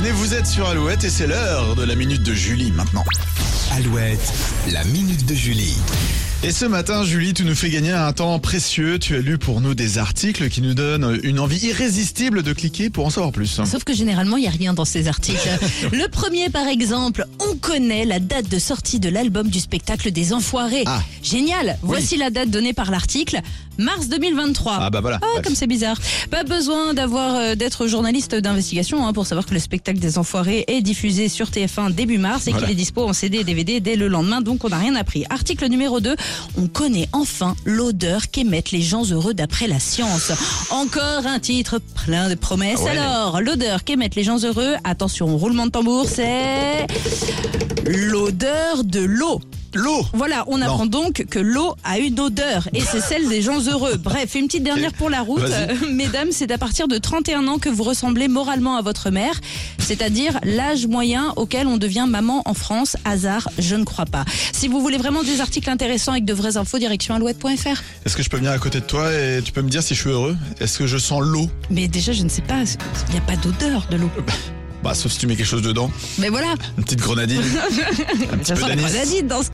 vous êtes sur Alouette et c'est l'heure de la minute de Julie maintenant. Alouette, la minute de Julie. Et ce matin, Julie, tu nous fais gagner un temps précieux. Tu as lu pour nous des articles qui nous donnent une envie irrésistible de cliquer pour en savoir plus. Sauf que généralement, il n'y a rien dans ces articles. Le premier, par exemple, on connaît la date de sortie de l'album du spectacle des Enfoirés. Ah. Génial Voici la date donnée par l'article. Mars 2023. Ah bah voilà. Ah, comme c'est bizarre. Pas besoin d'avoir euh, d'être journaliste d'investigation hein, pour savoir que le spectacle des Enfoirés est diffusé sur TF1 début mars et Voilà. qu'il est dispo en CD et DVD dès le lendemain, donc on n'a rien appris. Article numéro 2, on connaît enfin l'odeur qu'émettent les gens heureux d'après la science. Encore un titre plein de promesses. Ouais. Alors, l'odeur qu'émettent les gens heureux, attention, roulement de tambour, c'est l'odeur de l'eau. L'eau Voilà, on apprend donc que l'eau a une odeur et c'est celle des gens heureux. Bref, une petite dernière pour la route. Euh, mesdames, c'est à partir de 31 ans que vous ressemblez moralement à votre mère, c'est-à-dire l'âge moyen auquel on devient maman en France. Hasard, je ne crois pas. Si vous voulez vraiment des articles intéressants avec de vraies infos, direction alouette.fr. Est-ce que je peux venir à côté de toi et tu peux me dire si je suis heureux? Est-ce que je sens l'eau? Mais déjà, je ne sais pas, il n'y a pas d'odeur de l'eau. Bah sauf si tu mets quelque chose dedans. Mais voilà, Une petite grenadine. un petit peu d'anis. grenadine dans ce